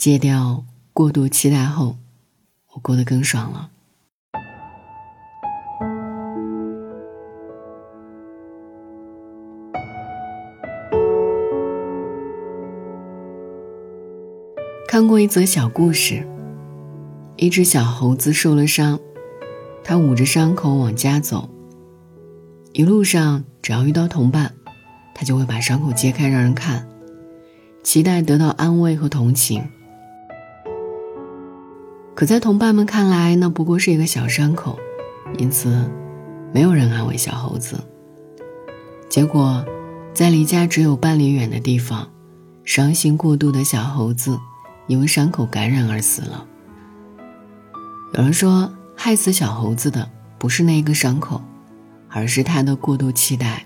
戒掉过度期待后，我过得更爽了。看过一则小故事，一只小猴子受了伤，它捂着伤口往家走。一路上，只要遇到同伴，它就会把伤口揭开让人看，期待得到安慰和同情。可在同伴们看来，那不过是一个小伤口，因此，没有人安慰小猴子。结果，在离家只有半里远的地方，伤心过度的小猴子。因为伤口感染而死了。有人说，害死小猴子的不是那个伤口，而是他的过度期待。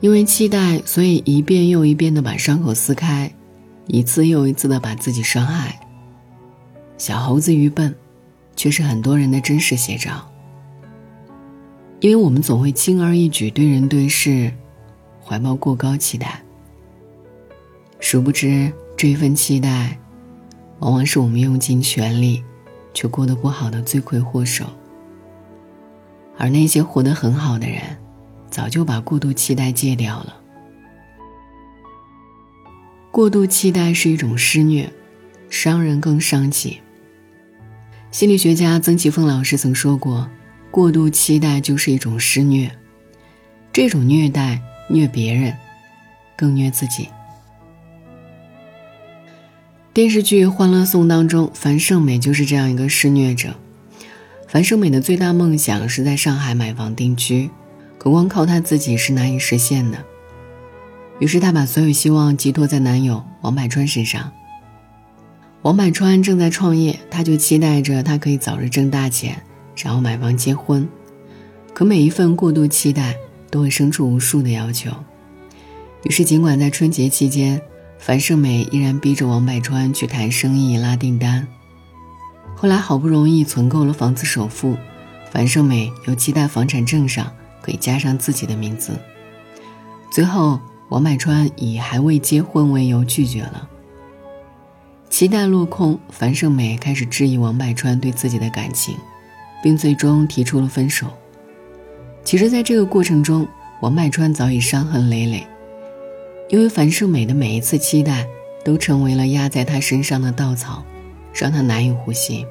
因为期待，所以一遍又一遍的把伤口撕开，一次又一次的把自己伤害。小猴子愚笨，却是很多人的真实写照。因为我们总会轻而易举对人对事，怀抱过高期待。殊不知，这一份期待，往往是我们用尽全力，却过得不好的罪魁祸首。而那些活得很好的人，早就把过度期待戒掉了。过度期待是一种施虐，伤人更伤己。心理学家曾奇峰老师曾说过：“过度期待就是一种施虐，这种虐待虐别人，更虐自己。”电视剧《欢乐颂》当中，樊胜美就是这样一个施虐者。樊胜美的最大梦想是在上海买房定居，可光靠她自己是难以实现的。于是她把所有希望寄托在男友王百川身上。王百川正在创业，她就期待着他可以早日挣大钱，然后买房结婚。可每一份过度期待都会生出无数的要求。于是，尽管在春节期间，樊胜美依然逼着王百川去谈生意、拉订单。后来好不容易存够了房子首付，樊胜美又期待房产证上可以加上自己的名字。最后，王百川以还未结婚为由拒绝了。期待落空，樊胜美开始质疑王百川对自己的感情，并最终提出了分手。其实，在这个过程中，王百川早已伤痕累累。因为樊胜美的每一次期待，都成为了压在他身上的稻草，让他难以呼吸。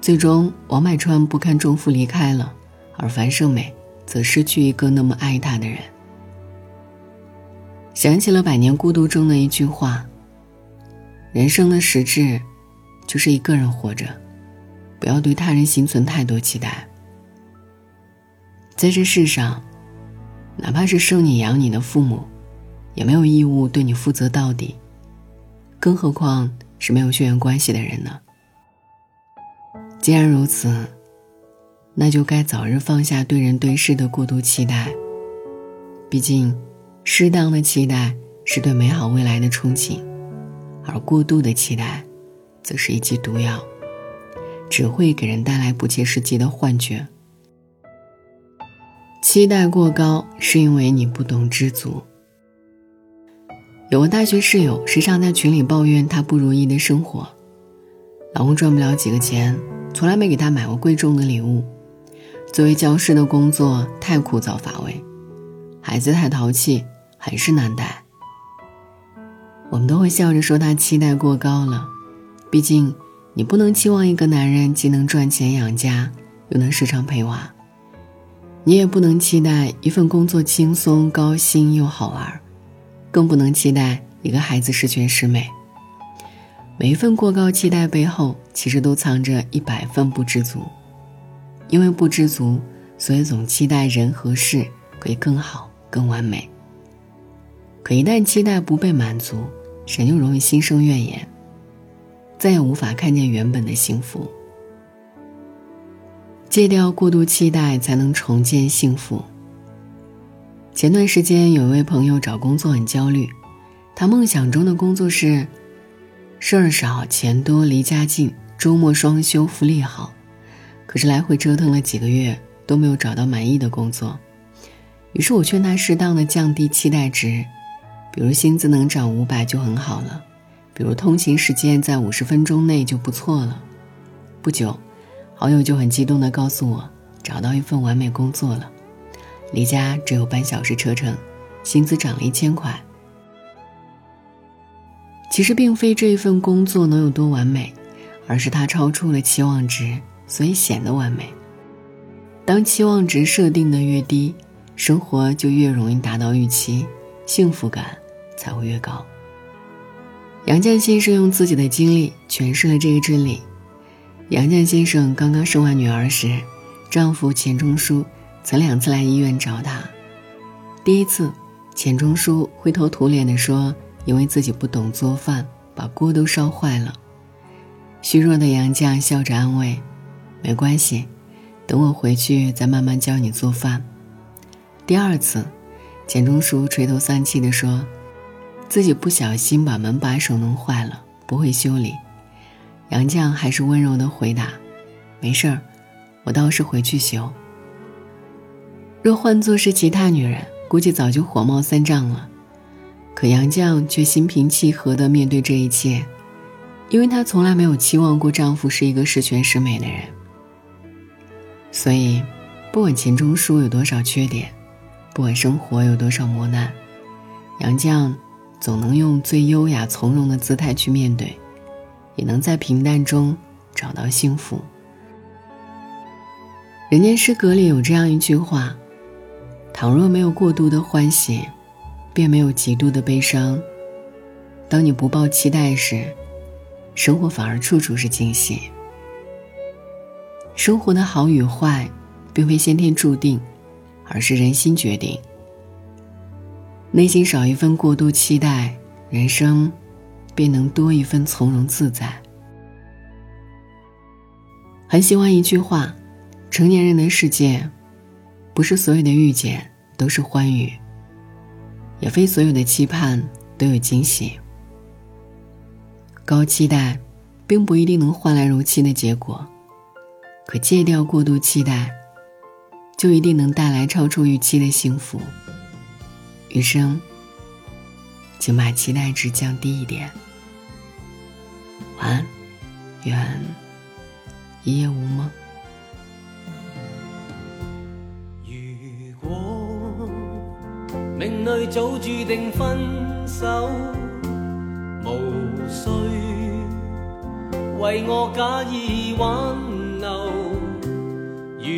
最终，王百川不堪重负离开了，而樊胜美则失去一个那么爱她的人。想起了《百年孤独》中的一句话：“人生的实质，就是一个人活着，不要对他人心存太多期待。”在这世上。哪怕是生你养你的父母，也没有义务对你负责到底，更何况是没有血缘关系的人呢？既然如此，那就该早日放下对人对事的过度期待。毕竟，适当的期待是对美好未来的憧憬，而过度的期待，则是一剂毒药，只会给人带来不切实际的幻觉。期待过高，是因为你不懂知足。有个大学室友，时常在群里抱怨她不如意的生活：老公赚不了几个钱，从来没给她买过贵重的礼物；作为教师的工作太枯燥乏味；孩子太淘气，很是难带。我们都会笑着说他期待过高了，毕竟你不能期望一个男人既能赚钱养家，又能时常陪娃。你也不能期待一份工作轻松、高薪又好玩，更不能期待一个孩子十全十美。每一份过高期待背后，其实都藏着一百份不知足。因为不知足，所以总期待人和事可以更好、更完美。可一旦期待不被满足，人就容易心生怨言，再也无法看见原本的幸福。戒掉过度期待，才能重建幸福。前段时间，有一位朋友找工作很焦虑，他梦想中的工作是事儿少、钱多、离家近、周末双休、福利好。可是来回折腾了几个月，都没有找到满意的工作。于是我劝他适当的降低期待值，比如薪资能涨五百就很好了，比如通勤时间在五十分钟内就不错了。不久，好友就很激动地告诉我，找到一份完美工作了，离家只有半小时车程，薪资涨了一千块。其实并非这一份工作能有多完美，而是它超出了期望值，所以显得完美。当期望值设定的越低，生活就越容易达到预期，幸福感才会越高。杨绛先生用自己的经历诠释了这个真理。杨绛先生刚刚生完女儿时，丈夫钱钟书曾两次来医院找她。第一次，钱钟书灰头土脸地说。因为自己不懂做饭，把锅都烧坏了。虚弱的杨绛笑着安慰：“没关系，等我回去再慢慢教你做饭。”第二次，钱钟书垂头丧气地说：“自己不小心把门把手弄坏了，不会修理。”杨绛还是温柔地回答：“没事儿，我倒是回去修。”若换作是其他女人，估计早就火冒三丈了。可杨绛却心平气和地面对这一切，因为她从来没有期望过丈夫是一个十全十美的人。所以，不管钱钟书有多少缺点，不管生活有多少磨难，杨绛总能用最优雅从容的姿态去面对，也能在平淡中找到幸福。人间失格里有这样一句话：“倘若没有过度的欢喜。”便没有极度的悲伤。当你不抱期待时，生活反而处处是惊喜。生活的好与坏，并非先天注定，而是人心决定。内心少一份过度期待，人生便能多一份从容自在。很喜欢一句话：成年人的世界，不是所有的遇见都是欢愉。也非所有的期盼都有惊喜。高期待，并不一定能换来如期的结果，可戒掉过度期待，就一定能带来超出预期的幸福。余生，请把期待值降低一点。晚安，愿一夜无梦。如果命里早注定分手，无需为我假意挽留。如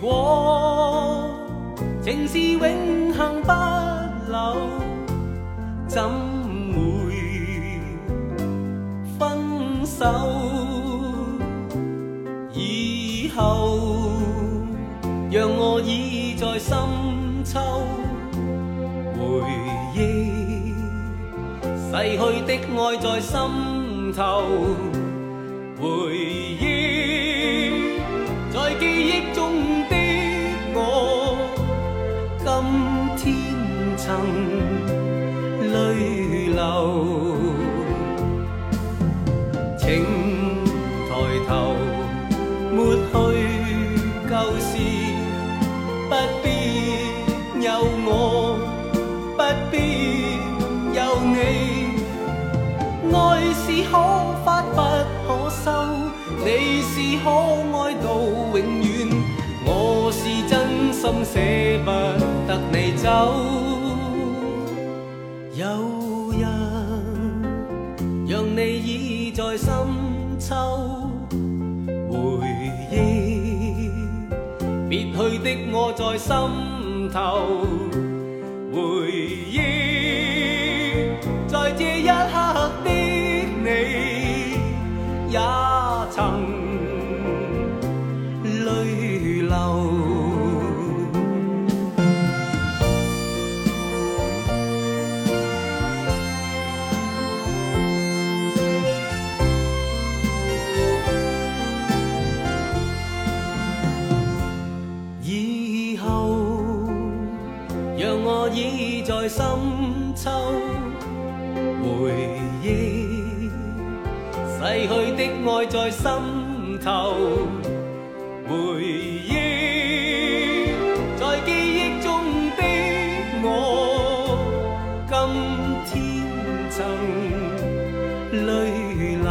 果情是永恒不怎会分手？以后让我倚在深秋。回忆逝去的爱在心头，回忆泪流，请抬头抹去旧事，不必有我。不必有你，爱是可发不可收，你是可爱到永远，我是真心舍不得你走。有人让你倚在深秋，回忆别去的我在心头。回忆，爱在心头回忆在记忆中的我今天曾泪流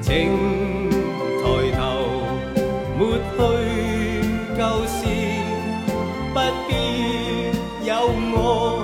请抬头抹去旧事不必有我。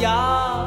呀。